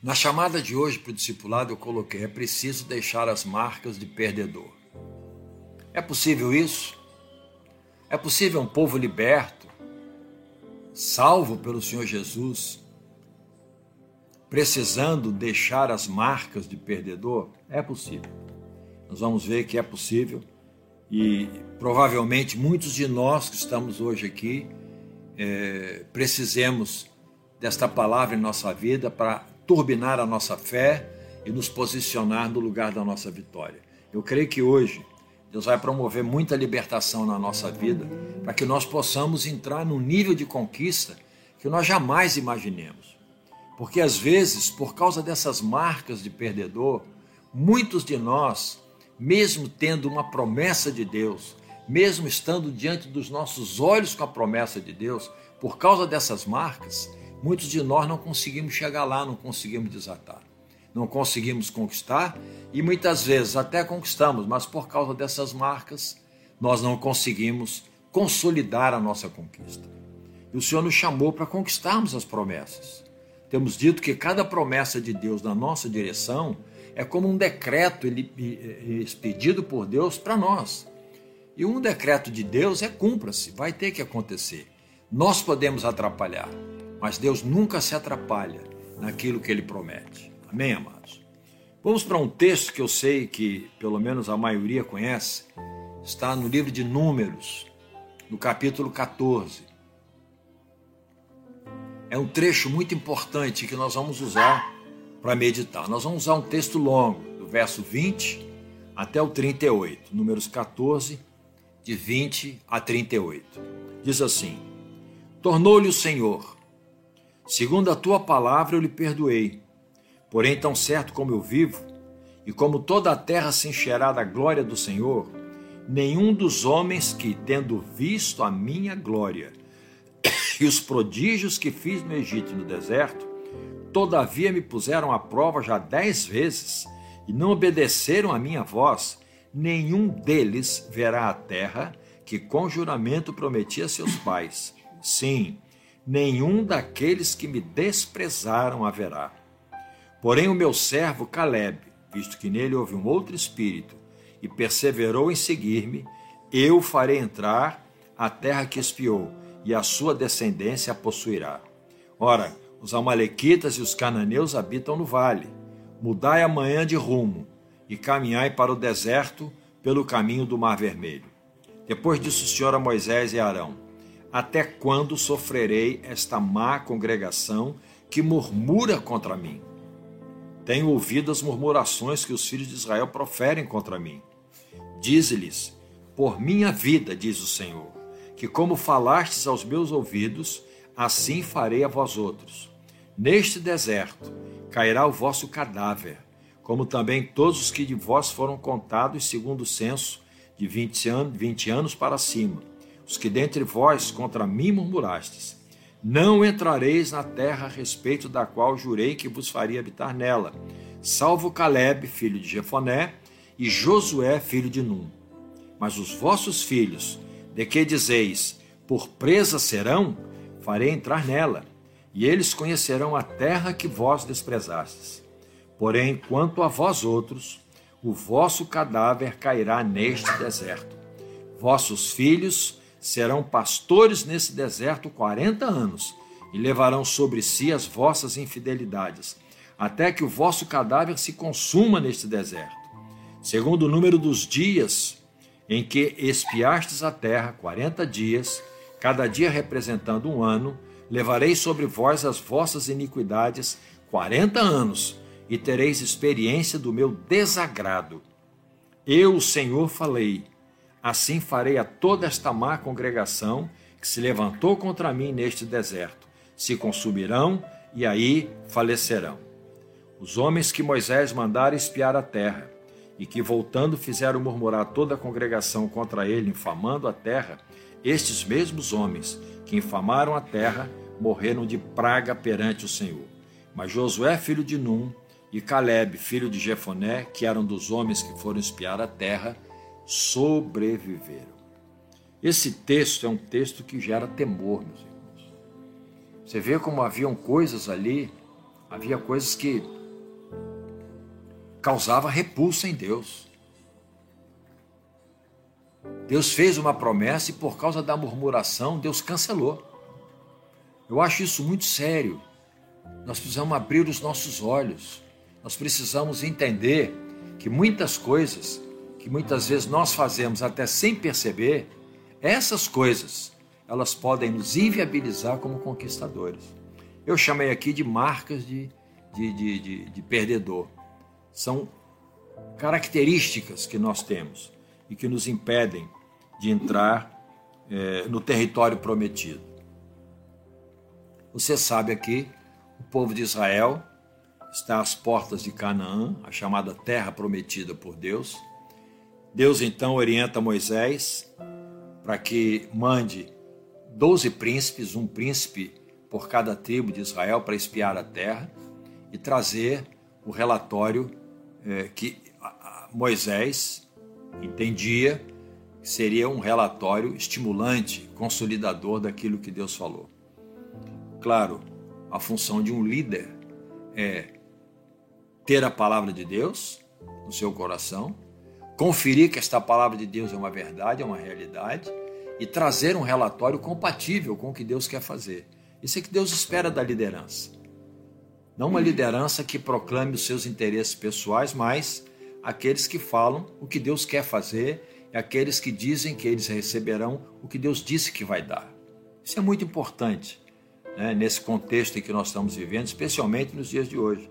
Na chamada de hoje para o discipulado, eu coloquei: é preciso deixar as marcas de perdedor. É possível isso? É possível um povo liberto, salvo pelo Senhor Jesus, precisando deixar as marcas de perdedor? É possível. Nós vamos ver que é possível e provavelmente muitos de nós que estamos hoje aqui é, precisemos desta palavra em nossa vida para turbinar a nossa fé e nos posicionar no lugar da nossa vitória. Eu creio que hoje Deus vai promover muita libertação na nossa vida para que nós possamos entrar num nível de conquista que nós jamais imaginemos. Porque às vezes, por causa dessas marcas de perdedor, muitos de nós, mesmo tendo uma promessa de Deus, mesmo estando diante dos nossos olhos com a promessa de Deus, por causa dessas marcas, Muitos de nós não conseguimos chegar lá, não conseguimos desatar, não conseguimos conquistar e muitas vezes até conquistamos, mas por causa dessas marcas nós não conseguimos consolidar a nossa conquista. E o Senhor nos chamou para conquistarmos as promessas. Temos dito que cada promessa de Deus na nossa direção é como um decreto expedido por Deus para nós. E um decreto de Deus é cumpra-se, vai ter que acontecer. Nós podemos atrapalhar, mas Deus nunca se atrapalha naquilo que ele promete. Amém, amados? Vamos para um texto que eu sei que pelo menos a maioria conhece, está no livro de Números, no capítulo 14. É um trecho muito importante que nós vamos usar para meditar. Nós vamos usar um texto longo, do verso 20 até o 38, Números 14, de 20 a 38. Diz assim: Tornou-lhe o Senhor Segundo a tua palavra eu lhe perdoei. Porém, tão certo como eu vivo, e como toda a terra se encherá da glória do Senhor, nenhum dos homens que, tendo visto a minha glória e os prodígios que fiz no Egito e no deserto, todavia me puseram à prova já dez vezes e não obedeceram à minha voz, nenhum deles verá a terra que com juramento prometi a seus pais. Sim, nenhum daqueles que me desprezaram haverá. Porém, o meu servo Caleb, visto que nele houve um outro espírito, e perseverou em seguir-me, eu farei entrar a terra que espiou, e a sua descendência a possuirá. Ora, os amalequitas e os cananeus habitam no vale. Mudai amanhã de rumo, e caminhai para o deserto pelo caminho do Mar Vermelho. Depois disse o Senhor a Moisés e Arão: até quando sofrerei esta má congregação que murmura contra mim? Tenho ouvido as murmurações que os filhos de Israel proferem contra mim. Dize-lhes: Por minha vida, diz o Senhor, que como falastes aos meus ouvidos, assim farei a vós outros. Neste deserto cairá o vosso cadáver, como também todos os que de vós foram contados segundo o censo de 20 anos, 20 anos para cima os que dentre vós contra mim murmurastes. Não entrareis na terra a respeito da qual jurei que vos faria habitar nela, salvo Caleb, filho de Jefoné, e Josué, filho de Num. Mas os vossos filhos, de que dizeis, por presa serão, farei entrar nela, e eles conhecerão a terra que vós desprezastes. Porém, quanto a vós outros, o vosso cadáver cairá neste deserto. Vossos filhos serão pastores nesse deserto quarenta anos e levarão sobre si as vossas infidelidades, até que o vosso cadáver se consuma neste deserto. Segundo o número dos dias em que espiastes a terra, quarenta dias, cada dia representando um ano, levarei sobre vós as vossas iniquidades quarenta anos, e tereis experiência do meu desagrado. Eu, o Senhor, falei Assim farei a toda esta má congregação que se levantou contra mim neste deserto. Se consumirão e aí falecerão. Os homens que Moisés mandara espiar a terra, e que voltando fizeram murmurar toda a congregação contra ele, infamando a terra, estes mesmos homens que infamaram a terra morreram de praga perante o Senhor. Mas Josué, filho de Num, e Caleb, filho de Jefoné, que eram dos homens que foram espiar a terra, sobreviveram. Esse texto é um texto que gera temor, meus irmãos. Você vê como haviam coisas ali Havia coisas que causavam repulsa em Deus. Deus fez uma promessa e por causa da murmuração, Deus cancelou. Eu acho isso muito sério. Nós precisamos abrir os nossos olhos. Nós precisamos entender que muitas coisas que muitas vezes nós fazemos até sem perceber, essas coisas, elas podem nos inviabilizar como conquistadores. Eu chamei aqui de marcas de, de, de, de, de perdedor. São características que nós temos e que nos impedem de entrar é, no território prometido. Você sabe aqui, o povo de Israel está às portas de Canaã, a chamada terra prometida por Deus. Deus então orienta Moisés para que mande doze príncipes, um príncipe por cada tribo de Israel, para espiar a terra e trazer o relatório é, que Moisés entendia que seria um relatório estimulante, consolidador daquilo que Deus falou. Claro, a função de um líder é ter a palavra de Deus no seu coração, conferir que esta palavra de Deus é uma verdade, é uma realidade e trazer um relatório compatível com o que Deus quer fazer. Isso é que Deus espera da liderança. Não uma liderança que proclame os seus interesses pessoais, mas aqueles que falam o que Deus quer fazer e aqueles que dizem que eles receberão o que Deus disse que vai dar. Isso é muito importante né, nesse contexto em que nós estamos vivendo, especialmente nos dias de hoje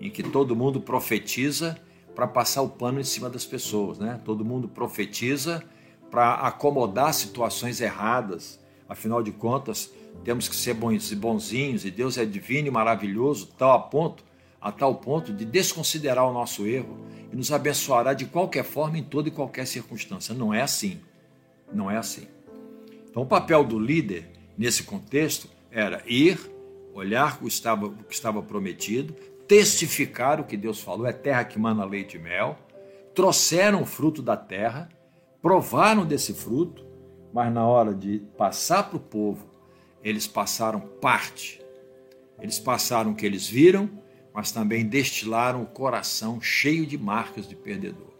em que todo mundo profetiza para passar o pano em cima das pessoas, né? Todo mundo profetiza para acomodar situações erradas. Afinal de contas, temos que ser bonzinhos e Deus é divino e maravilhoso, tal a ponto, a tal ponto de desconsiderar o nosso erro e nos abençoará de qualquer forma em toda e qualquer circunstância. Não é assim. Não é assim. Então, o papel do líder nesse contexto era ir, olhar o que estava, o que estava prometido, testificar o que Deus falou, é terra que mana leite e mel, trouxeram o fruto da terra, provaram desse fruto, mas na hora de passar para o povo, eles passaram parte. Eles passaram o que eles viram, mas também destilaram o coração cheio de marcas de perdedor.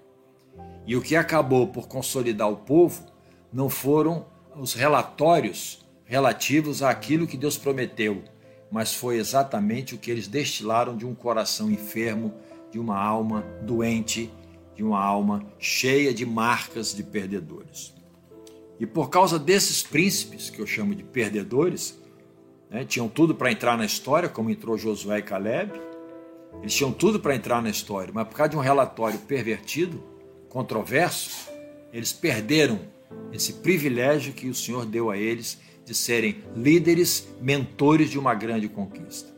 E o que acabou por consolidar o povo não foram os relatórios relativos àquilo que Deus prometeu, mas foi exatamente o que eles destilaram de um coração enfermo, de uma alma doente, de uma alma cheia de marcas de perdedores. E por causa desses príncipes, que eu chamo de perdedores, né, tinham tudo para entrar na história, como entrou Josué e Caleb, eles tinham tudo para entrar na história, mas por causa de um relatório pervertido, controverso, eles perderam esse privilégio que o Senhor deu a eles de serem líderes, mentores de uma grande conquista.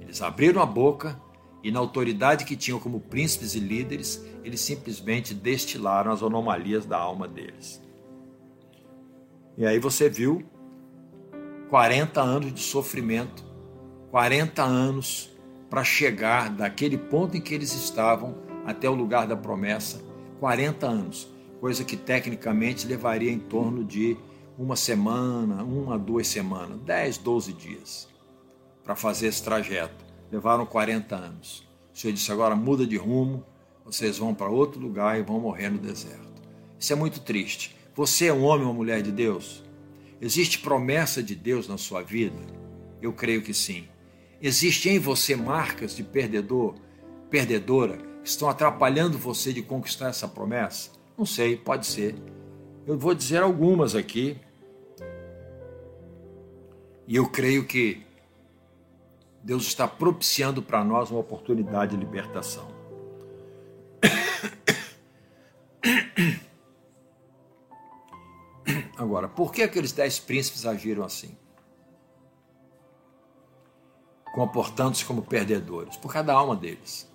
Eles abriram a boca e, na autoridade que tinham como príncipes e líderes, eles simplesmente destilaram as anomalias da alma deles. E aí você viu 40 anos de sofrimento, 40 anos para chegar daquele ponto em que eles estavam até o lugar da promessa, 40 anos, coisa que tecnicamente levaria em torno de uma semana, uma, duas semanas, 10, 12 dias para fazer esse trajeto. Levaram 40 anos. O Senhor disse: agora muda de rumo, vocês vão para outro lugar e vão morrer no deserto. Isso é muito triste. Você é um homem ou mulher de Deus? Existe promessa de Deus na sua vida? Eu creio que sim. Existe em você marcas de perdedor, perdedora, que estão atrapalhando você de conquistar essa promessa? Não sei, pode ser. Eu vou dizer algumas aqui. E eu creio que Deus está propiciando para nós uma oportunidade de libertação. Agora, por que aqueles dez príncipes agiram assim? Comportando-se como perdedores? Por cada alma deles.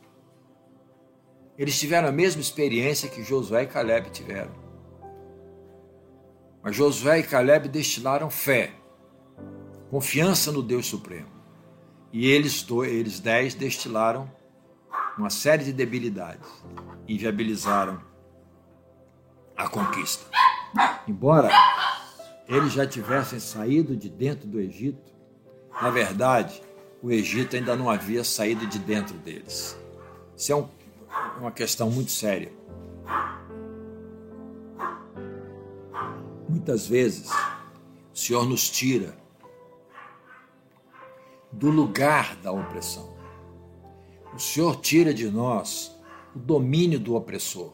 Eles tiveram a mesma experiência que Josué e Caleb tiveram. Mas Josué e Caleb destilaram fé, confiança no Deus Supremo. E eles, eles dez destilaram uma série de debilidades, inviabilizaram a conquista. Embora eles já tivessem saído de dentro do Egito, na verdade, o Egito ainda não havia saído de dentro deles. Isso é um, uma questão muito séria. Muitas vezes, o Senhor nos tira do lugar da opressão. O Senhor tira de nós o domínio do opressor,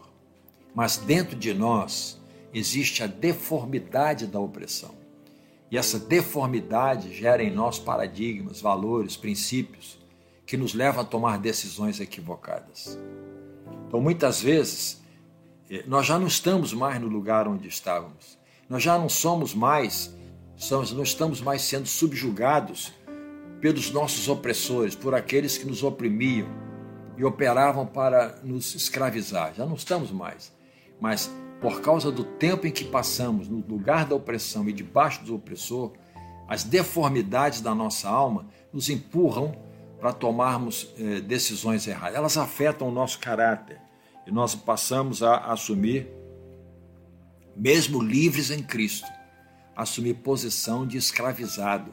mas dentro de nós existe a deformidade da opressão. E essa deformidade gera em nós paradigmas, valores, princípios que nos levam a tomar decisões equivocadas. Então, muitas vezes, eh, nós já não estamos mais no lugar onde estávamos. Nós já não somos mais, somos, não estamos mais sendo subjugados pelos nossos opressores, por aqueles que nos oprimiam e operavam para nos escravizar. Já não estamos mais. Mas por causa do tempo em que passamos no lugar da opressão e debaixo do opressor, as deformidades da nossa alma nos empurram para tomarmos eh, decisões erradas. Elas afetam o nosso caráter e nós passamos a assumir, mesmo livres em Cristo, assumir posição de escravizado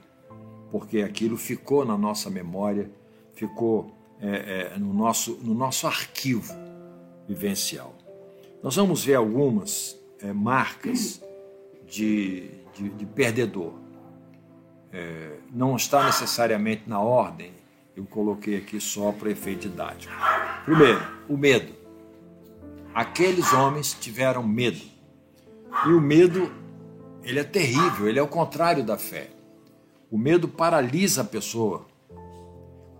porque aquilo ficou na nossa memória, ficou é, é, no, nosso, no nosso arquivo vivencial. Nós vamos ver algumas é, marcas de, de, de perdedor. É, não está necessariamente na ordem, eu coloquei aqui só para efeito didático. Primeiro, o medo. Aqueles homens tiveram medo. E o medo, ele é terrível, ele é o contrário da fé. O medo paralisa a pessoa.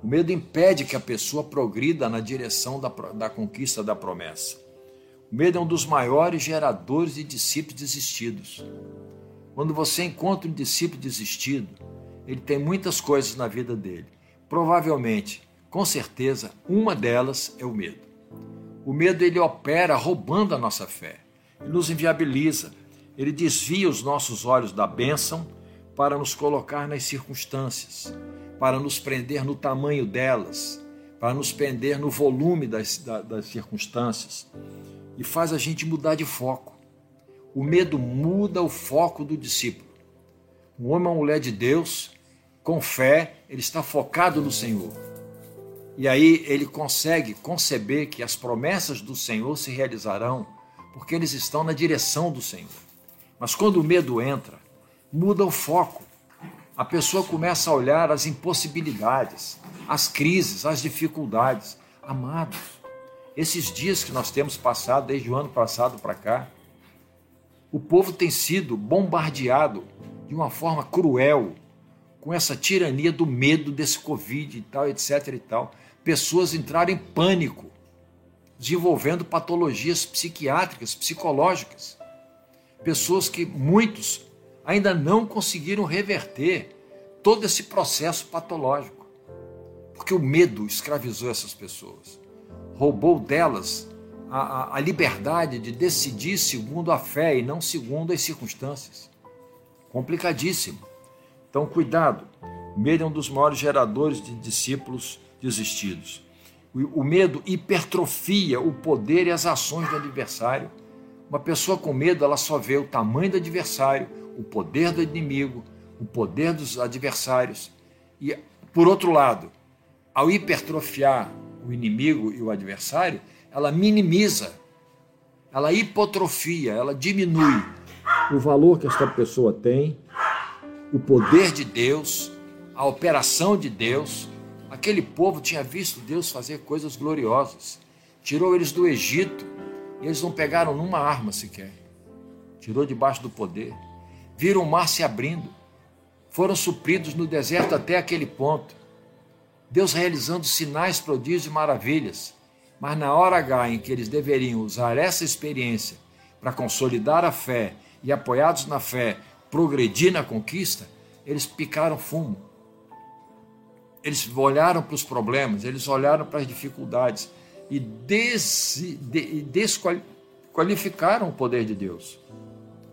O medo impede que a pessoa progrida na direção da, da conquista da promessa. O medo é um dos maiores geradores de discípulos desistidos. Quando você encontra um discípulo desistido, ele tem muitas coisas na vida dele. Provavelmente, com certeza, uma delas é o medo. O medo ele opera roubando a nossa fé. Ele nos inviabiliza. Ele desvia os nossos olhos da bênção para nos colocar nas circunstâncias, para nos prender no tamanho delas, para nos prender no volume das, das circunstâncias e faz a gente mudar de foco. O medo muda o foco do discípulo. Um homem ou uma mulher de Deus, com fé, ele está focado no Senhor. E aí ele consegue conceber que as promessas do Senhor se realizarão porque eles estão na direção do Senhor. Mas quando o medo entra, muda o foco. A pessoa começa a olhar as impossibilidades, as crises, as dificuldades. Amados, esses dias que nós temos passado, desde o ano passado para cá, o povo tem sido bombardeado de uma forma cruel, com essa tirania do medo desse Covid e tal, etc e tal. Pessoas entraram em pânico, desenvolvendo patologias psiquiátricas, psicológicas. Pessoas que muitos ainda não conseguiram reverter todo esse processo patológico. Porque o medo escravizou essas pessoas, roubou delas a, a, a liberdade de decidir segundo a fé e não segundo as circunstâncias. Complicadíssimo. Então, cuidado. O medo é um dos maiores geradores de discípulos desistidos. O medo hipertrofia o poder e as ações do adversário. Uma pessoa com medo, ela só vê o tamanho do adversário, o poder do inimigo, o poder dos adversários. E, por outro lado, ao hipertrofiar o inimigo e o adversário, ela minimiza, ela hipotrofia, ela diminui o valor que esta pessoa tem, o poder de Deus, a operação de Deus. Aquele povo tinha visto Deus fazer coisas gloriosas. Tirou eles do Egito e eles não pegaram numa arma sequer. Tirou debaixo do poder viram o mar se abrindo, foram supridos no deserto até aquele ponto. Deus realizando sinais, prodígios e maravilhas. Mas na hora H em que eles deveriam usar essa experiência para consolidar a fé e, apoiados na fé, progredir na conquista, eles picaram fumo. Eles olharam para os problemas, eles olharam para as dificuldades e des, de, desqualificaram o poder de Deus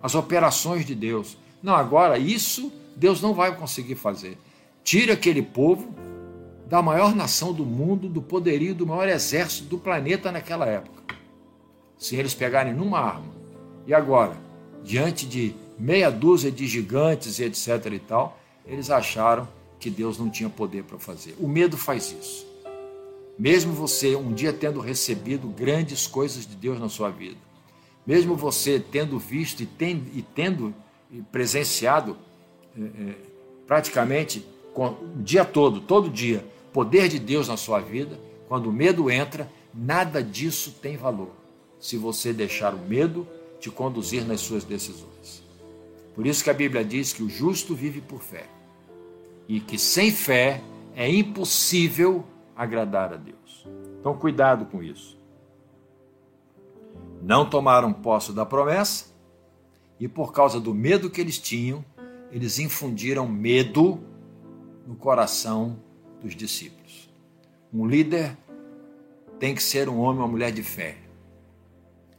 as operações de Deus. Não, agora isso Deus não vai conseguir fazer. Tira aquele povo da maior nação do mundo, do poderio do maior exército do planeta naquela época. Sem eles pegarem numa arma. E agora, diante de meia dúzia de gigantes e etc e tal, eles acharam que Deus não tinha poder para fazer. O medo faz isso. Mesmo você um dia tendo recebido grandes coisas de Deus na sua vida, mesmo você tendo visto e, e tendo presenciado é, é, praticamente com, o dia todo, todo dia, poder de Deus na sua vida, quando o medo entra, nada disso tem valor. Se você deixar o medo te conduzir nas suas decisões. Por isso que a Bíblia diz que o justo vive por fé e que sem fé é impossível agradar a Deus. Então, cuidado com isso. Não tomaram posse da promessa e, por causa do medo que eles tinham, eles infundiram medo no coração dos discípulos. Um líder tem que ser um homem ou uma mulher de fé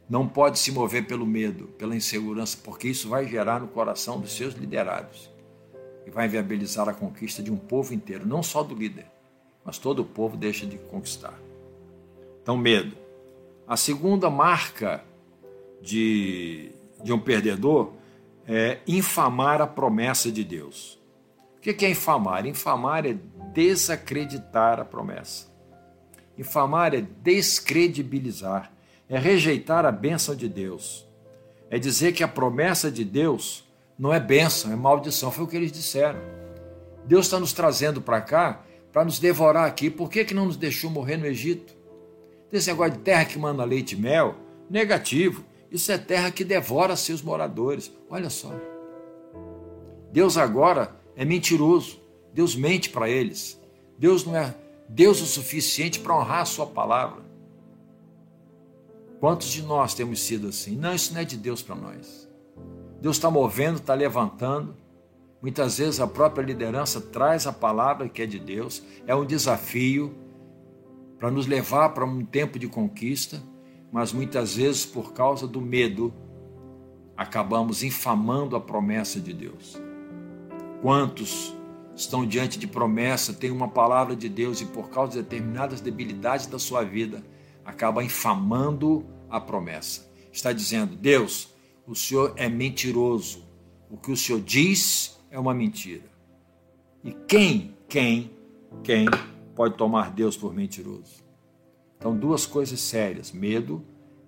não pode se mover pelo medo, pela insegurança, porque isso vai gerar no coração dos seus liderados e vai viabilizar a conquista de um povo inteiro, não só do líder, mas todo o povo deixa de conquistar. Então, medo. A segunda marca de, de um perdedor é infamar a promessa de Deus. O que é infamar? Infamar é desacreditar a promessa. Infamar é descredibilizar é rejeitar a bênção de Deus. É dizer que a promessa de Deus não é bênção, é maldição. Foi o que eles disseram. Deus está nos trazendo para cá para nos devorar aqui. Por que, que não nos deixou morrer no Egito? Esse negócio de terra que manda leite e mel, negativo. Isso é terra que devora seus moradores. Olha só. Deus agora é mentiroso. Deus mente para eles. Deus não é Deus o suficiente para honrar a sua palavra. Quantos de nós temos sido assim? Não, isso não é de Deus para nós. Deus está movendo, está levantando. Muitas vezes a própria liderança traz a palavra que é de Deus. É um desafio para nos levar para um tempo de conquista, mas muitas vezes, por causa do medo, acabamos infamando a promessa de Deus. Quantos estão diante de promessa, têm uma palavra de Deus e, por causa de determinadas debilidades da sua vida, acaba infamando a promessa. Está dizendo: Deus, o Senhor é mentiroso. O que o Senhor diz é uma mentira. E quem, quem, quem pode tomar Deus por mentiroso? Então, duas coisas sérias: medo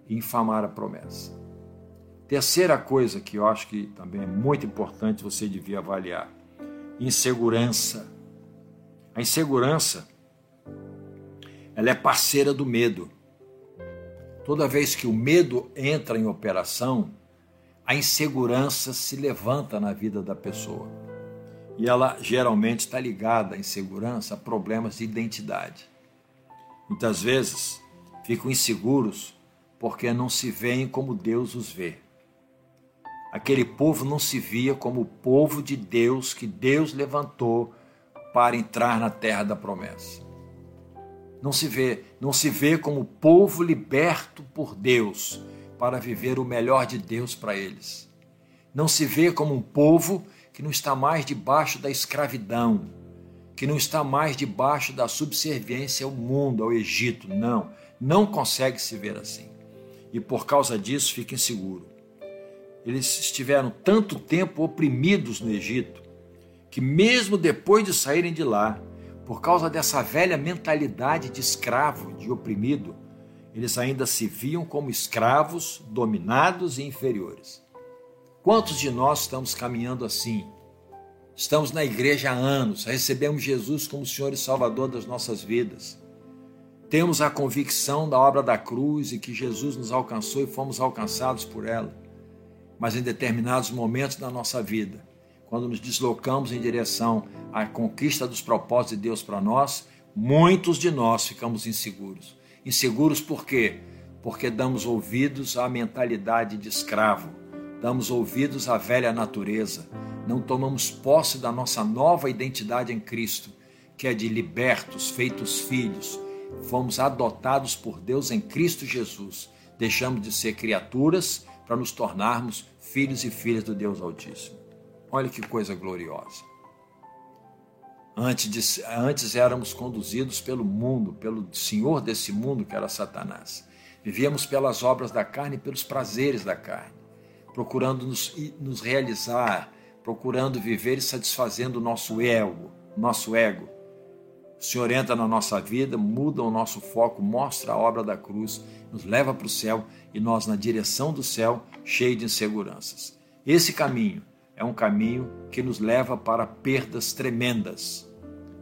e infamar a promessa. Terceira coisa que eu acho que também é muito importante você devia avaliar: insegurança. A insegurança ela é parceira do medo. Toda vez que o medo entra em operação, a insegurança se levanta na vida da pessoa. E ela geralmente está ligada, a insegurança, a problemas de identidade. Muitas vezes ficam inseguros porque não se veem como Deus os vê. Aquele povo não se via como o povo de Deus que Deus levantou para entrar na terra da promessa não se vê, não se vê como povo liberto por Deus para viver o melhor de Deus para eles. Não se vê como um povo que não está mais debaixo da escravidão, que não está mais debaixo da subserviência ao mundo, ao Egito. Não, não consegue se ver assim. E por causa disso fica inseguro. Eles estiveram tanto tempo oprimidos no Egito que, mesmo depois de saírem de lá, por causa dessa velha mentalidade de escravo, de oprimido, eles ainda se viam como escravos, dominados e inferiores. Quantos de nós estamos caminhando assim? Estamos na igreja há anos, recebemos Jesus como Senhor e Salvador das nossas vidas. Temos a convicção da obra da cruz e que Jesus nos alcançou e fomos alcançados por ela. Mas em determinados momentos da nossa vida, quando nos deslocamos em direção à conquista dos propósitos de Deus para nós, muitos de nós ficamos inseguros. Inseguros por quê? Porque damos ouvidos à mentalidade de escravo, damos ouvidos à velha natureza, não tomamos posse da nossa nova identidade em Cristo, que é de libertos, feitos filhos. Fomos adotados por Deus em Cristo Jesus. Deixamos de ser criaturas para nos tornarmos filhos e filhas do Deus Altíssimo. Olha que coisa gloriosa. Antes, de, antes éramos conduzidos pelo mundo, pelo senhor desse mundo que era Satanás. Vivíamos pelas obras da carne e pelos prazeres da carne, procurando nos, nos realizar, procurando viver e satisfazendo o nosso ego. nosso ego. O Senhor entra na nossa vida, muda o nosso foco, mostra a obra da cruz, nos leva para o céu e nós na direção do céu, cheio de inseguranças. Esse caminho é um caminho que nos leva para perdas tremendas.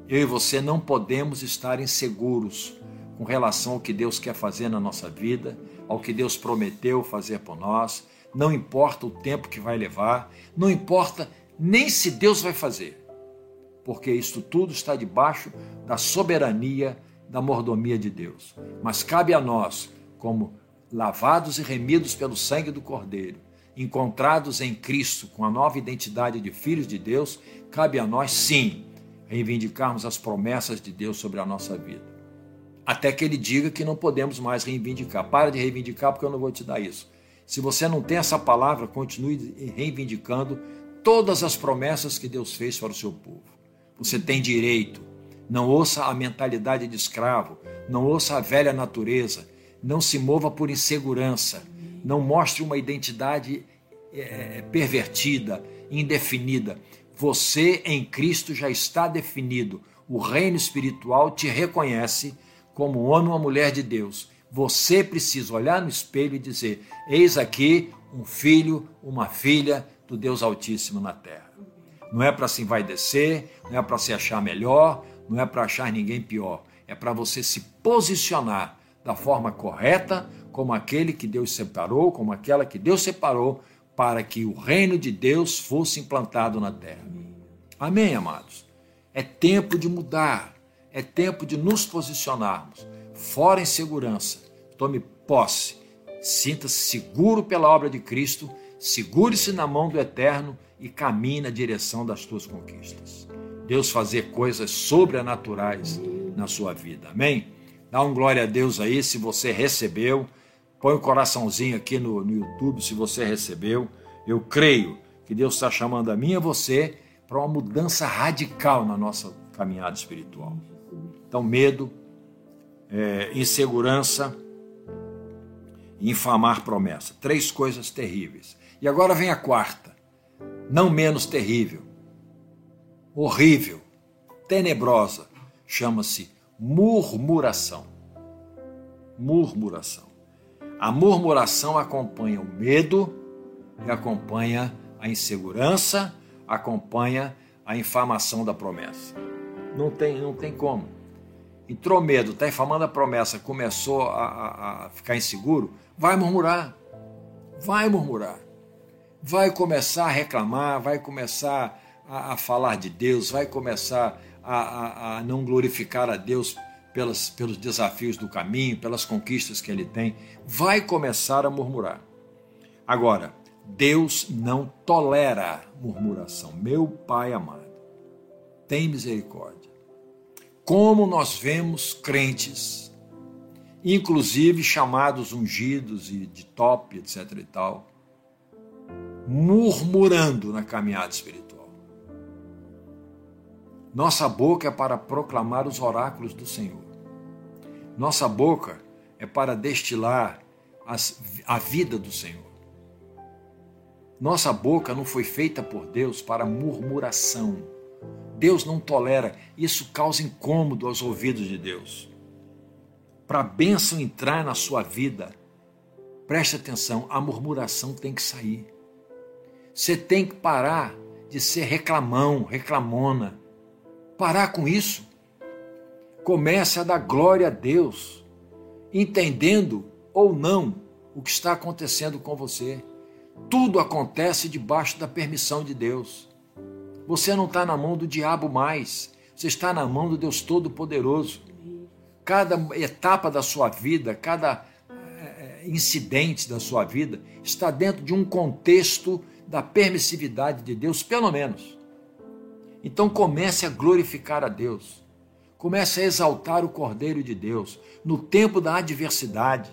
Eu e você não podemos estar inseguros com relação ao que Deus quer fazer na nossa vida, ao que Deus prometeu fazer por nós. Não importa o tempo que vai levar, não importa nem se Deus vai fazer, porque isto tudo está debaixo da soberania, da mordomia de Deus. Mas cabe a nós, como lavados e remidos pelo sangue do Cordeiro, encontrados em Cristo com a nova identidade de filhos de Deus, cabe a nós sim reivindicarmos as promessas de Deus sobre a nossa vida. Até que ele diga que não podemos mais reivindicar. Para de reivindicar porque eu não vou te dar isso. Se você não tem essa palavra, continue reivindicando todas as promessas que Deus fez para o seu povo. Você tem direito. Não ouça a mentalidade de escravo, não ouça a velha natureza, não se mova por insegurança, não mostre uma identidade é, pervertida, indefinida. Você em Cristo já está definido. O reino espiritual te reconhece como homem ou mulher de Deus. Você precisa olhar no espelho e dizer: Eis aqui um filho, uma filha do Deus Altíssimo na terra. Não é para se envaidecer, não é para se achar melhor, não é para achar ninguém pior. É para você se posicionar da forma correta, como aquele que Deus separou, como aquela que Deus separou, para que o reino de Deus fosse implantado na terra. Amém, amados? É tempo de mudar, é tempo de nos posicionarmos. Fora em segurança, tome posse, sinta-se seguro pela obra de Cristo segure-se na mão do Eterno e caminhe na direção das tuas conquistas. Deus fazer coisas sobrenaturais na sua vida. Amém? Dá um glória a Deus aí se você recebeu. Põe o um coraçãozinho aqui no, no YouTube se você recebeu. Eu creio que Deus está chamando a mim e a você para uma mudança radical na nossa caminhada espiritual. Então, medo, é, insegurança infamar promessa. Três coisas terríveis. E agora vem a quarta, não menos terrível, horrível, tenebrosa, chama-se murmuração. Murmuração. A murmuração acompanha o medo e acompanha a insegurança, acompanha a infamação da promessa. Não tem, não tem como. Entrou medo, está infamando a promessa, começou a, a, a ficar inseguro, vai murmurar. Vai murmurar vai começar a reclamar, vai começar a, a falar de Deus, vai começar a, a, a não glorificar a Deus pelas, pelos desafios do caminho, pelas conquistas que ele tem, vai começar a murmurar. Agora, Deus não tolera murmuração. Meu Pai amado, tem misericórdia. Como nós vemos crentes, inclusive chamados ungidos e de top, etc e tal, murmurando na caminhada espiritual. Nossa boca é para proclamar os oráculos do Senhor. Nossa boca é para destilar as, a vida do Senhor. Nossa boca não foi feita por Deus para murmuração. Deus não tolera, isso causa incômodo aos ouvidos de Deus. Para a bênção entrar na sua vida, preste atenção, a murmuração tem que sair. Você tem que parar de ser reclamão, reclamona. Parar com isso. Comece a dar glória a Deus, entendendo ou não o que está acontecendo com você. Tudo acontece debaixo da permissão de Deus. Você não está na mão do diabo mais, você está na mão do Deus Todo-Poderoso. Cada etapa da sua vida, cada eh, incidente da sua vida está dentro de um contexto da permissividade de Deus, pelo menos. Então comece a glorificar a Deus. Comece a exaltar o Cordeiro de Deus no tempo da adversidade.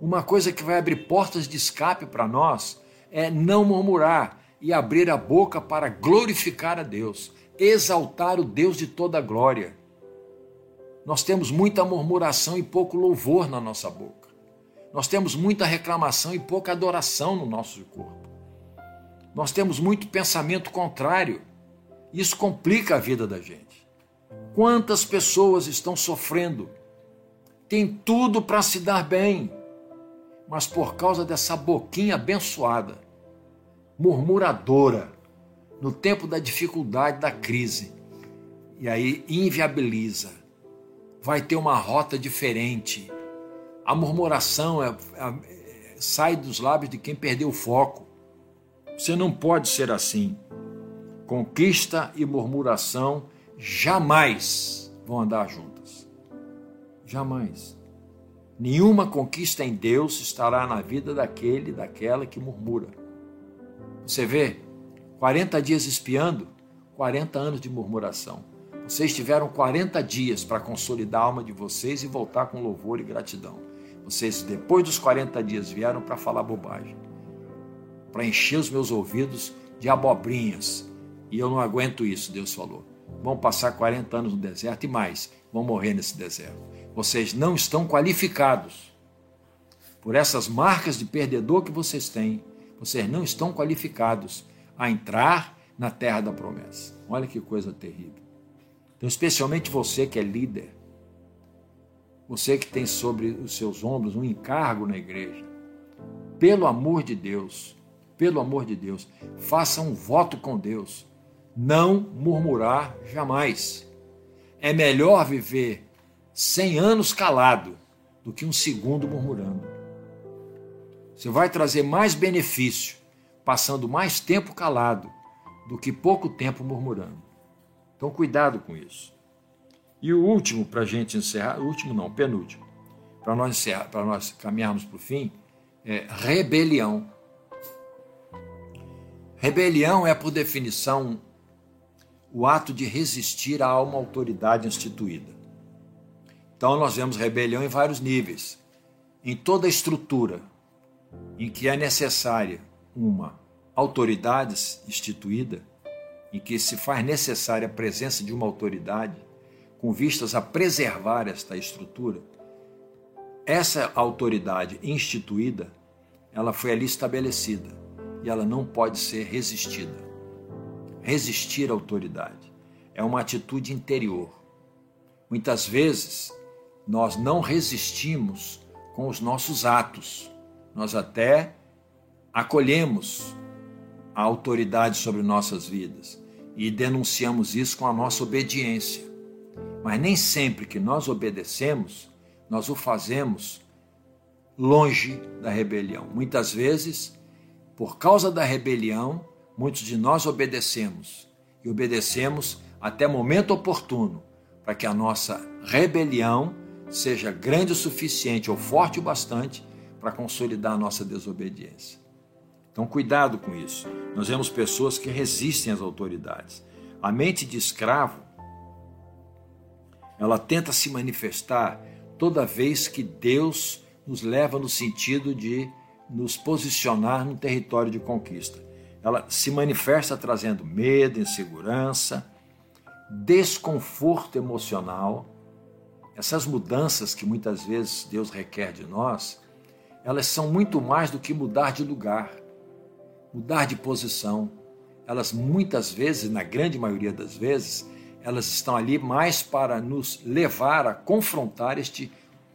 Uma coisa que vai abrir portas de escape para nós é não murmurar e abrir a boca para glorificar a Deus, exaltar o Deus de toda glória. Nós temos muita murmuração e pouco louvor na nossa boca. Nós temos muita reclamação e pouca adoração no nosso corpo. Nós temos muito pensamento contrário. Isso complica a vida da gente. Quantas pessoas estão sofrendo? Tem tudo para se dar bem, mas por causa dessa boquinha abençoada, murmuradora, no tempo da dificuldade, da crise, e aí inviabiliza. Vai ter uma rota diferente. A murmuração é, é, sai dos lábios de quem perdeu o foco. Você não pode ser assim. Conquista e murmuração jamais vão andar juntas. Jamais. Nenhuma conquista em Deus estará na vida daquele, daquela que murmura. Você vê, 40 dias espiando, 40 anos de murmuração. Vocês tiveram 40 dias para consolidar a alma de vocês e voltar com louvor e gratidão. Vocês, depois dos 40 dias, vieram para falar bobagem, para encher os meus ouvidos de abobrinhas. E eu não aguento isso, Deus falou. Vão passar 40 anos no deserto e mais, vão morrer nesse deserto. Vocês não estão qualificados. Por essas marcas de perdedor que vocês têm, vocês não estão qualificados a entrar na terra da promessa. Olha que coisa terrível. Então, especialmente você que é líder, você que tem sobre os seus ombros um encargo na igreja, pelo amor de Deus, pelo amor de Deus, faça um voto com Deus. Não murmurar jamais. É melhor viver 100 anos calado do que um segundo murmurando. Você vai trazer mais benefício passando mais tempo calado do que pouco tempo murmurando. Então, cuidado com isso. E o último, para a gente encerrar, o último não, penúltimo, para nós, encerrar, para nós caminharmos para o fim, é rebelião. Rebelião é, por definição, o ato de resistir a uma autoridade instituída. Então, nós vemos rebelião em vários níveis. Em toda estrutura em que é necessária uma autoridade instituída, em que se faz necessária a presença de uma autoridade, com vistas a preservar esta estrutura, essa autoridade instituída, ela foi ali estabelecida e ela não pode ser resistida. Resistir à autoridade é uma atitude interior. Muitas vezes nós não resistimos com os nossos atos, nós até acolhemos a autoridade sobre nossas vidas e denunciamos isso com a nossa obediência. Mas nem sempre que nós obedecemos, nós o fazemos longe da rebelião. Muitas vezes, por causa da rebelião, muitos de nós obedecemos e obedecemos até momento oportuno para que a nossa rebelião seja grande o suficiente ou forte o bastante para consolidar a nossa desobediência. Então, cuidado com isso. Nós vemos pessoas que resistem às autoridades. A mente de escravo, ela tenta se manifestar toda vez que Deus nos leva no sentido de nos posicionar no território de conquista. Ela se manifesta trazendo medo, insegurança, desconforto emocional. Essas mudanças que muitas vezes Deus requer de nós, elas são muito mais do que mudar de lugar mudar de posição. Elas muitas vezes, na grande maioria das vezes, elas estão ali mais para nos levar a confrontar este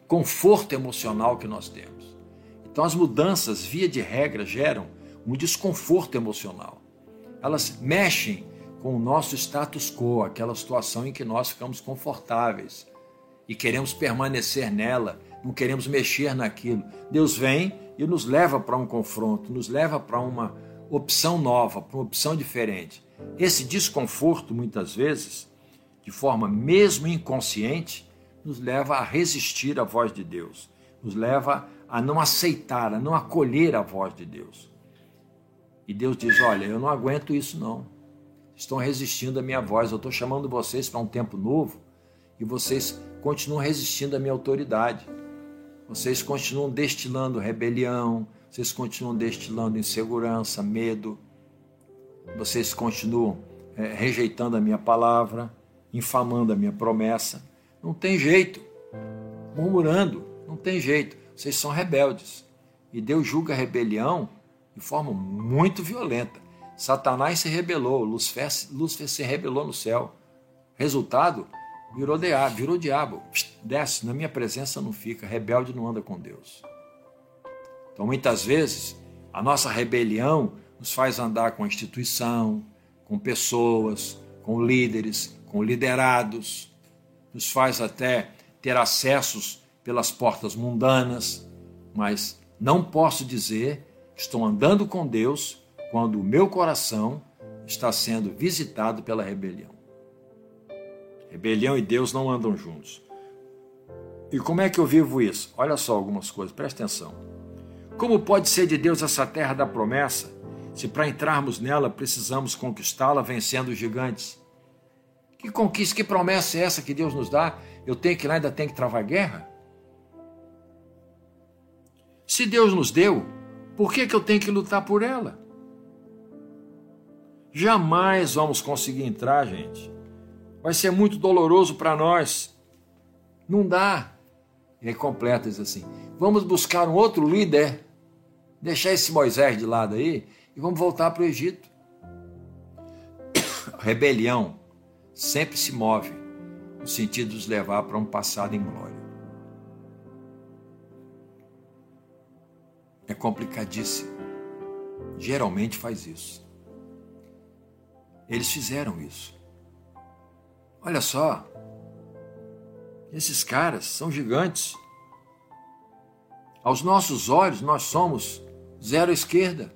conforto emocional que nós temos. Então, as mudanças, via de regra, geram um desconforto emocional. Elas mexem com o nosso status quo, aquela situação em que nós ficamos confortáveis e queremos permanecer nela, não queremos mexer naquilo. Deus vem e nos leva para um confronto, nos leva para uma opção nova, para uma opção diferente. Esse desconforto, muitas vezes, de forma mesmo inconsciente, nos leva a resistir à voz de Deus, nos leva a não aceitar, a não acolher a voz de Deus. E Deus diz: Olha, eu não aguento isso, não. Estão resistindo à minha voz, eu estou chamando vocês para um tempo novo e vocês continuam resistindo à minha autoridade. Vocês continuam destilando rebelião, vocês continuam destilando insegurança, medo, vocês continuam é, rejeitando a minha palavra, infamando a minha promessa. Não tem jeito, murmurando, não tem jeito. Vocês são rebeldes. E Deus julga a rebelião de forma muito violenta. Satanás se rebelou, Lúcifer, Lúcifer se rebelou no céu. Resultado, Virou diabo, virou diabo. Desce, na minha presença não fica. Rebelde não anda com Deus. Então, muitas vezes, a nossa rebelião nos faz andar com a instituição, com pessoas, com líderes, com liderados, nos faz até ter acessos pelas portas mundanas, mas não posso dizer estou andando com Deus quando o meu coração está sendo visitado pela rebelião. Rebelião e Deus não andam juntos. E como é que eu vivo isso? Olha só algumas coisas, presta atenção. Como pode ser de Deus essa terra da promessa, se para entrarmos nela precisamos conquistá-la vencendo os gigantes? Que conquista, que promessa é essa que Deus nos dá? Eu tenho que ir lá ainda tenho que travar guerra? Se Deus nos deu, por que, que eu tenho que lutar por ela? Jamais vamos conseguir entrar, gente. Vai ser muito doloroso para nós. Não dá. E aí completa diz assim: vamos buscar um outro líder, deixar esse Moisés de lado aí e vamos voltar para o Egito. rebelião sempre se move no sentido de nos levar para um passado em glória. É complicadíssimo. Geralmente faz isso. Eles fizeram isso. Olha só, esses caras são gigantes. Aos nossos olhos, nós somos zero esquerda.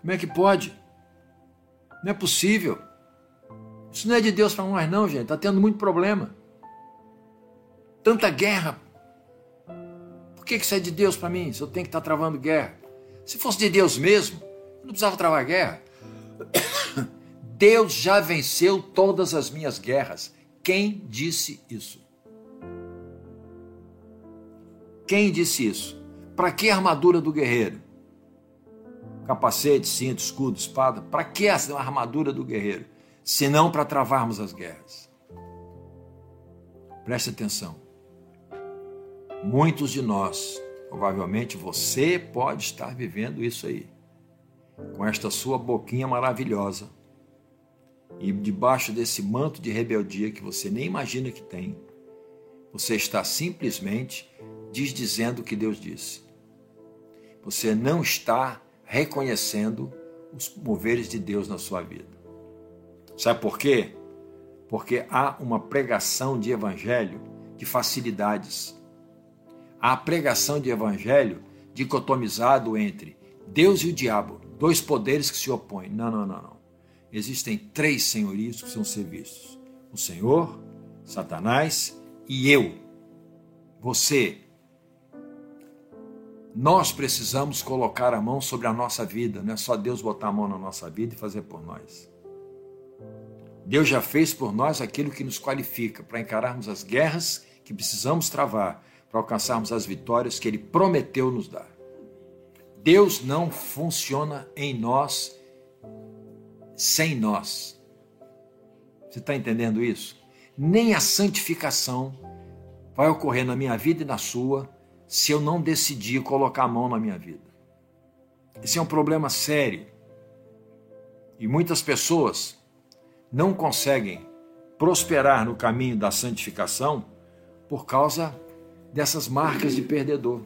Como é que pode? Não é possível. Isso não é de Deus para nós, não, gente. Está tendo muito problema. Tanta guerra. Por que isso é de Deus para mim? Se eu tenho que estar tá travando guerra. Se fosse de Deus mesmo, eu não precisava travar guerra. Deus já venceu todas as minhas guerras. Quem disse isso? Quem disse isso? Para que a armadura do guerreiro? Capacete, cinto, escudo, espada. Para que a armadura do guerreiro? senão para travarmos as guerras. Preste atenção. Muitos de nós, provavelmente você pode estar vivendo isso aí, com esta sua boquinha maravilhosa e debaixo desse manto de rebeldia que você nem imagina que tem, você está simplesmente desdizendo o que Deus disse. Você não está reconhecendo os moveres de Deus na sua vida. Sabe por quê? Porque há uma pregação de evangelho de facilidades. A pregação de evangelho dicotomizado entre Deus e o diabo, dois poderes que se opõem. Não, não, não, não. Existem três senhorios que são serviços: o Senhor, Satanás e eu. Você. Nós precisamos colocar a mão sobre a nossa vida, não é só Deus botar a mão na nossa vida e fazer por nós. Deus já fez por nós aquilo que nos qualifica para encararmos as guerras que precisamos travar, para alcançarmos as vitórias que Ele prometeu nos dar. Deus não funciona em nós sem nós. Você está entendendo isso? Nem a santificação vai ocorrer na minha vida e na sua se eu não decidir colocar a mão na minha vida. Esse é um problema sério. E muitas pessoas não conseguem prosperar no caminho da santificação por causa dessas marcas de perdedor.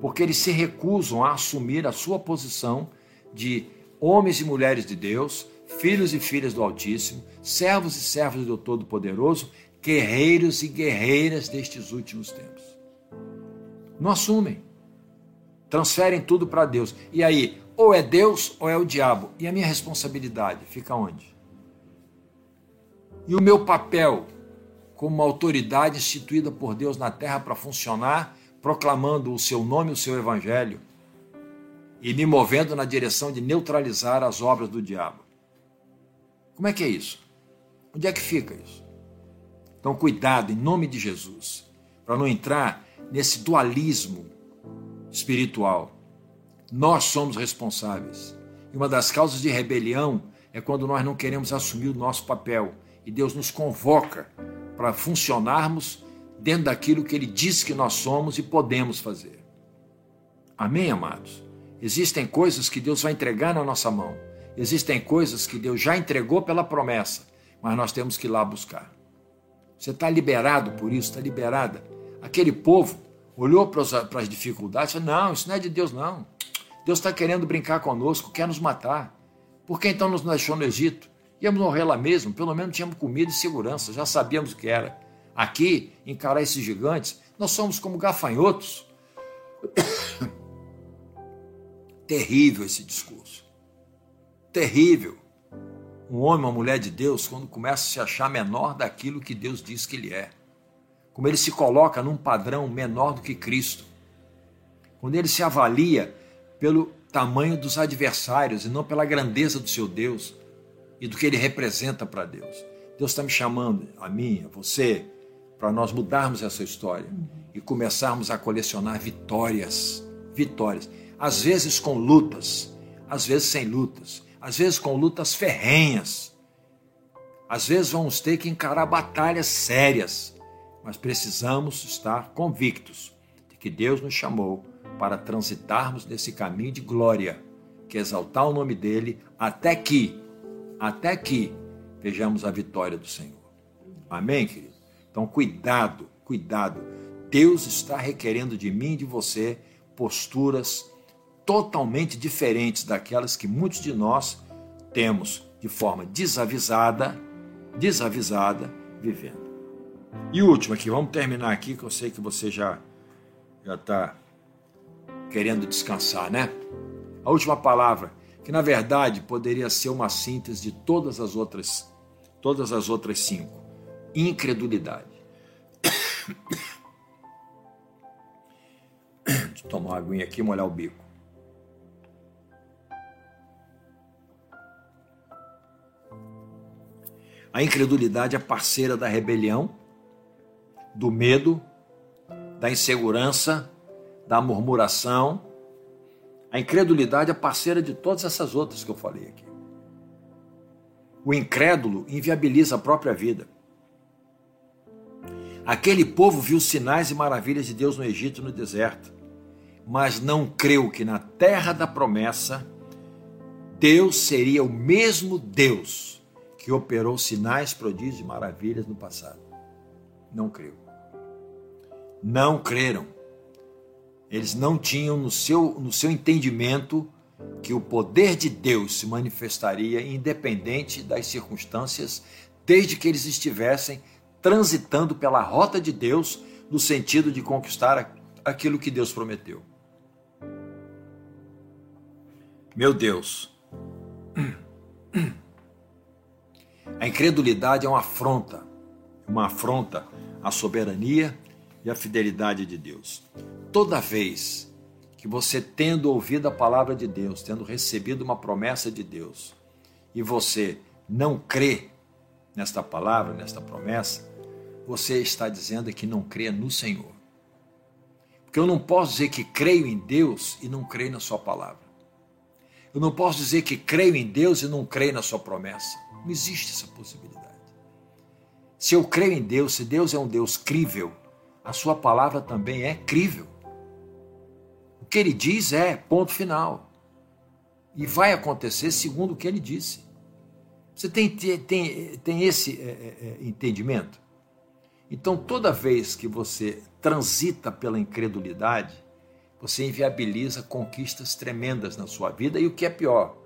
Porque eles se recusam a assumir a sua posição de homens e mulheres de Deus, filhos e filhas do Altíssimo, servos e servas do Todo-Poderoso, guerreiros e guerreiras destes últimos tempos. Não assumem. Transferem tudo para Deus. E aí, ou é Deus ou é o diabo. E a minha responsabilidade fica onde? E o meu papel como uma autoridade instituída por Deus na terra para funcionar, proclamando o seu nome, o seu evangelho e me movendo na direção de neutralizar as obras do diabo. Como é que é isso? Onde é que fica isso? Então, cuidado em nome de Jesus, para não entrar nesse dualismo espiritual. Nós somos responsáveis. E uma das causas de rebelião é quando nós não queremos assumir o nosso papel e Deus nos convoca para funcionarmos dentro daquilo que Ele diz que nós somos e podemos fazer. Amém, amados? Existem coisas que Deus vai entregar na nossa mão. Existem coisas que Deus já entregou pela promessa, mas nós temos que ir lá buscar. Você está liberado por isso, está liberada. Aquele povo olhou para as dificuldades e falou: não, isso não é de Deus, não. Deus está querendo brincar conosco, quer nos matar. Por que então nos deixou no Egito? Íamos morrer lá mesmo, pelo menos tínhamos comida e segurança, já sabíamos o que era. Aqui, encarar esses gigantes, nós somos como gafanhotos. Terrível esse discurso. Terrível. Um homem, uma mulher de Deus, quando começa a se achar menor daquilo que Deus diz que ele é. Como ele se coloca num padrão menor do que Cristo. Quando ele se avalia pelo tamanho dos adversários e não pela grandeza do seu Deus e do que ele representa para Deus. Deus está me chamando, a mim, a você, para nós mudarmos essa história e começarmos a colecionar vitórias. Vitórias. Às vezes com lutas, às vezes sem lutas, às vezes com lutas ferrenhas. Às vezes vamos ter que encarar batalhas sérias, mas precisamos estar convictos de que Deus nos chamou para transitarmos nesse caminho de glória, que é exaltar o nome dele até que, até que vejamos a vitória do Senhor. Amém, querido? Então, cuidado, cuidado. Deus está requerendo de mim e de você posturas totalmente diferentes daquelas que muitos de nós temos de forma desavisada, desavisada, vivendo. E último aqui, vamos terminar aqui, que eu sei que você já já está querendo descansar, né? A última palavra, que na verdade poderia ser uma síntese de todas as outras, todas as outras cinco. Incredulidade. Deixa eu tomar uma aguinha aqui e molhar o bico. A incredulidade é parceira da rebelião, do medo, da insegurança, da murmuração. A incredulidade é parceira de todas essas outras que eu falei aqui. O incrédulo inviabiliza a própria vida. Aquele povo viu sinais e maravilhas de Deus no Egito e no deserto, mas não creu que na terra da promessa Deus seria o mesmo Deus que operou sinais, prodígios e maravilhas no passado. Não creu. Não creram. Eles não tinham no seu, no seu entendimento que o poder de Deus se manifestaria independente das circunstâncias, desde que eles estivessem transitando pela rota de Deus no sentido de conquistar aquilo que Deus prometeu. Meu Deus, a incredulidade é uma afronta, uma afronta à soberania à fidelidade de Deus. Toda vez que você, tendo ouvido a palavra de Deus, tendo recebido uma promessa de Deus, e você não crê nesta palavra, nesta promessa, você está dizendo que não crê no Senhor. Porque eu não posso dizer que creio em Deus e não creio na Sua palavra. Eu não posso dizer que creio em Deus e não creio na Sua promessa. Não existe essa possibilidade. Se eu creio em Deus, se Deus é um Deus crível, a Sua palavra também é crível que ele diz é ponto final. E vai acontecer segundo o que ele disse. Você tem, tem, tem esse é, é, é, entendimento? Então, toda vez que você transita pela incredulidade, você inviabiliza conquistas tremendas na sua vida e o que é pior,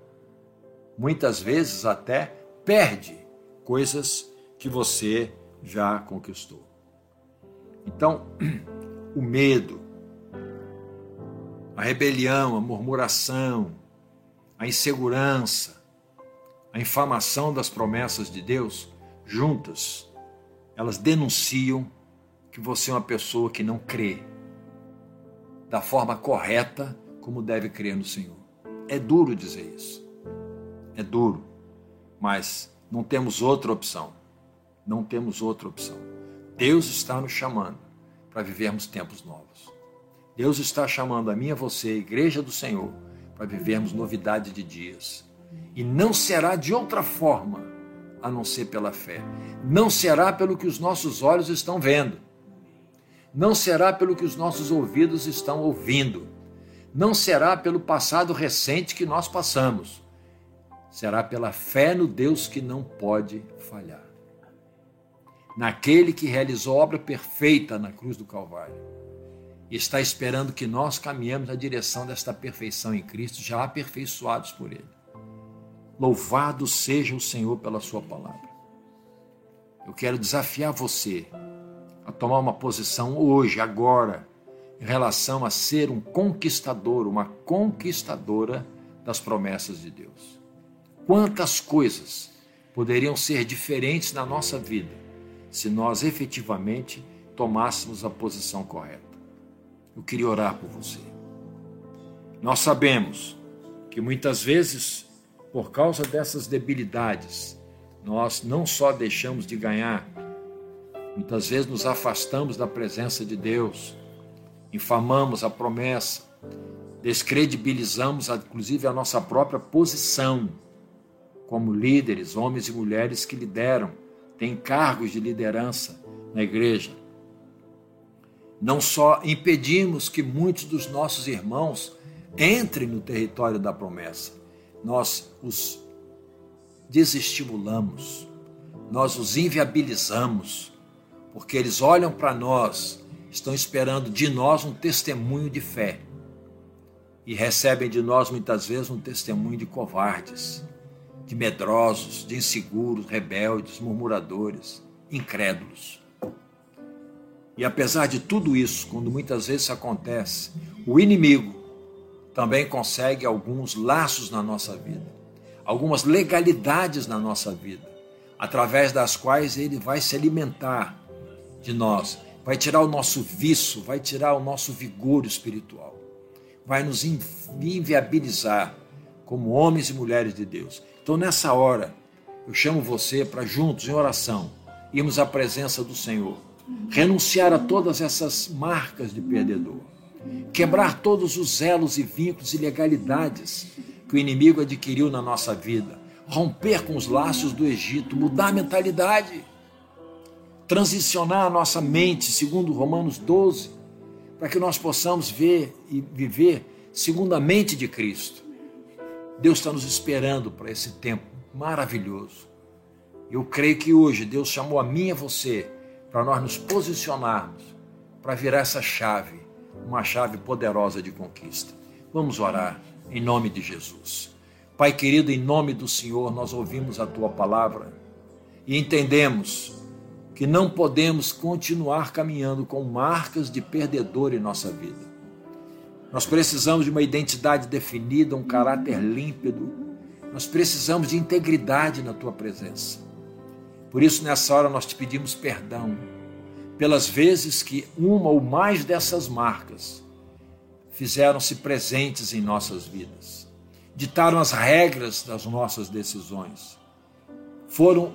muitas vezes até perde coisas que você já conquistou. Então, o medo, a rebelião, a murmuração, a insegurança, a infamação das promessas de Deus, juntas, elas denunciam que você é uma pessoa que não crê da forma correta como deve crer no Senhor. É duro dizer isso. É duro. Mas não temos outra opção. Não temos outra opção. Deus está nos chamando para vivermos tempos novos. Deus está chamando a mim e a você, a igreja do Senhor, para vivermos novidade de dias. E não será de outra forma a não ser pela fé. Não será pelo que os nossos olhos estão vendo. Não será pelo que os nossos ouvidos estão ouvindo. Não será pelo passado recente que nós passamos. Será pela fé no Deus que não pode falhar. Naquele que realizou obra perfeita na cruz do Calvário. E está esperando que nós caminhemos na direção desta perfeição em Cristo, já aperfeiçoados por Ele. Louvado seja o Senhor pela Sua palavra. Eu quero desafiar você a tomar uma posição hoje, agora, em relação a ser um conquistador, uma conquistadora das promessas de Deus. Quantas coisas poderiam ser diferentes na nossa vida se nós efetivamente tomássemos a posição correta. Eu queria orar por você. Nós sabemos que muitas vezes, por causa dessas debilidades, nós não só deixamos de ganhar, muitas vezes nos afastamos da presença de Deus, infamamos a promessa, descredibilizamos inclusive a nossa própria posição como líderes, homens e mulheres que lideram tem cargos de liderança na igreja. Não só impedimos que muitos dos nossos irmãos entrem no território da promessa, nós os desestimulamos, nós os inviabilizamos, porque eles olham para nós, estão esperando de nós um testemunho de fé e recebem de nós muitas vezes um testemunho de covardes de medrosos, de inseguros, rebeldes, murmuradores, incrédulos. E apesar de tudo isso, quando muitas vezes acontece, o inimigo também consegue alguns laços na nossa vida, algumas legalidades na nossa vida, através das quais ele vai se alimentar de nós, vai tirar o nosso vício, vai tirar o nosso vigor espiritual, vai nos inviabilizar como homens e mulheres de Deus. Então, nessa hora, eu chamo você para juntos, em oração, irmos à presença do Senhor, renunciar a todas essas marcas de perdedor, quebrar todos os elos e vínculos e legalidades que o inimigo adquiriu na nossa vida, romper com os laços do Egito, mudar a mentalidade, transicionar a nossa mente, segundo Romanos 12, para que nós possamos ver e viver segundo a mente de Cristo Deus está nos esperando para esse tempo maravilhoso. Eu creio que hoje Deus chamou a mim e a você para nós nos posicionarmos, para virar essa chave, uma chave poderosa de conquista. Vamos orar em nome de Jesus. Pai querido, em nome do Senhor, nós ouvimos a tua palavra e entendemos que não podemos continuar caminhando com marcas de perdedor em nossa vida. Nós precisamos de uma identidade definida, um caráter límpido. Nós precisamos de integridade na tua presença. Por isso, nessa hora, nós te pedimos perdão pelas vezes que uma ou mais dessas marcas fizeram-se presentes em nossas vidas, ditaram as regras das nossas decisões, foram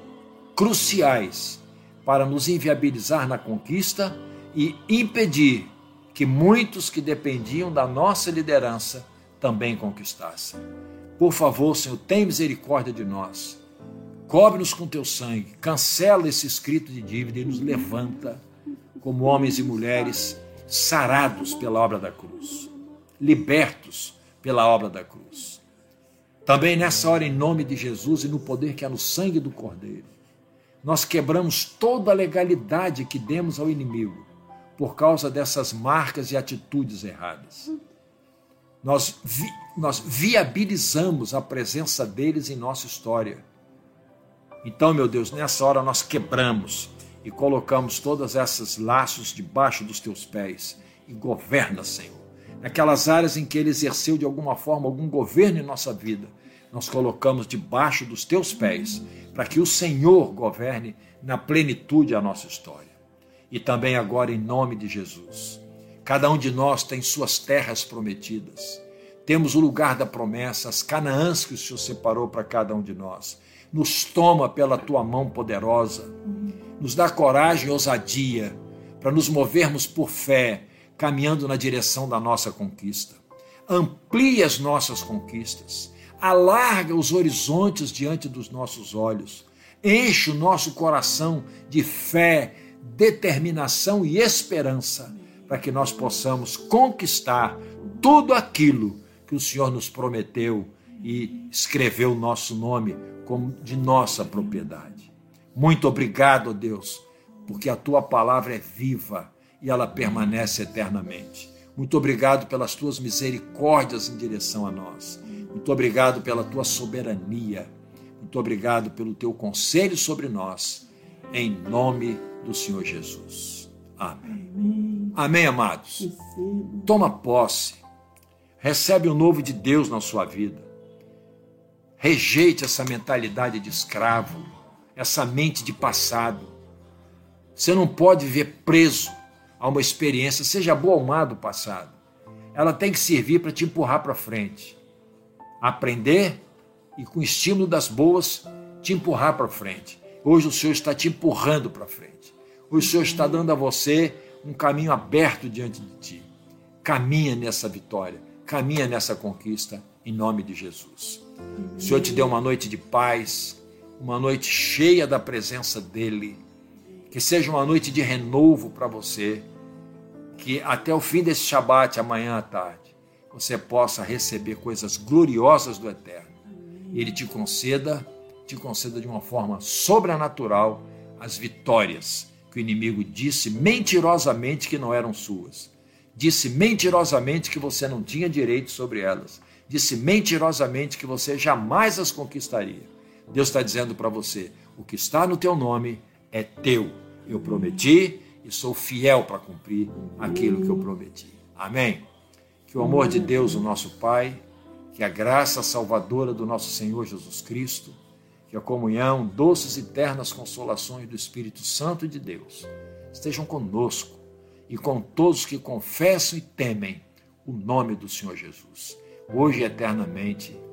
cruciais para nos inviabilizar na conquista e impedir que muitos que dependiam da nossa liderança também conquistassem. Por favor, Senhor, tem misericórdia de nós. Cobre-nos com teu sangue, cancela esse escrito de dívida e nos levanta como homens e mulheres sarados pela obra da cruz, libertos pela obra da cruz. Também nessa hora, em nome de Jesus e no poder que há no sangue do Cordeiro, nós quebramos toda a legalidade que demos ao inimigo por causa dessas marcas e atitudes erradas. Nós, vi, nós viabilizamos a presença deles em nossa história. Então, meu Deus, nessa hora nós quebramos e colocamos todas essas laços debaixo dos teus pés e governa, Senhor. Naquelas áreas em que ele exerceu de alguma forma algum governo em nossa vida, nós colocamos debaixo dos teus pés para que o Senhor governe na plenitude a nossa história e também agora em nome de Jesus. Cada um de nós tem suas terras prometidas. Temos o lugar da promessa, as Canaãs que o Senhor separou para cada um de nós. Nos toma pela tua mão poderosa, nos dá coragem e ousadia para nos movermos por fé, caminhando na direção da nossa conquista. Amplia as nossas conquistas, alarga os horizontes diante dos nossos olhos, enche o nosso coração de fé determinação e esperança para que nós possamos conquistar tudo aquilo que o Senhor nos prometeu e escreveu o nosso nome como de nossa propriedade. Muito obrigado, Deus, porque a tua palavra é viva e ela permanece eternamente. Muito obrigado pelas tuas misericórdias em direção a nós. Muito obrigado pela tua soberania. Muito obrigado pelo teu conselho sobre nós. Em nome do Senhor Jesus. Amém. Amém, Amém amados. Toma posse. Recebe o novo de Deus na sua vida. Rejeite essa mentalidade de escravo, essa mente de passado. Você não pode viver preso a uma experiência, seja boa ou má do passado. Ela tem que servir para te empurrar para frente. Aprender e, com o estímulo das boas, te empurrar para frente. Hoje o Senhor está te empurrando para frente. O Senhor está dando a você um caminho aberto diante de ti. Caminha nessa vitória, caminha nessa conquista, em nome de Jesus. O Senhor te deu uma noite de paz, uma noite cheia da presença dEle que seja uma noite de renovo para você, que até o fim desse Shabat, amanhã à tarde, você possa receber coisas gloriosas do Eterno. Ele te conceda, te conceda de uma forma sobrenatural as vitórias que o inimigo disse mentirosamente que não eram suas. Disse mentirosamente que você não tinha direito sobre elas. Disse mentirosamente que você jamais as conquistaria. Deus está dizendo para você: o que está no teu nome é teu. Eu prometi e sou fiel para cumprir aquilo que eu prometi. Amém? Que o amor de Deus, o nosso Pai, que a graça salvadora do nosso Senhor Jesus Cristo, que a comunhão, doces e ternas consolações do Espírito Santo de Deus estejam conosco e com todos que confessam e temem o nome do Senhor Jesus, hoje e eternamente.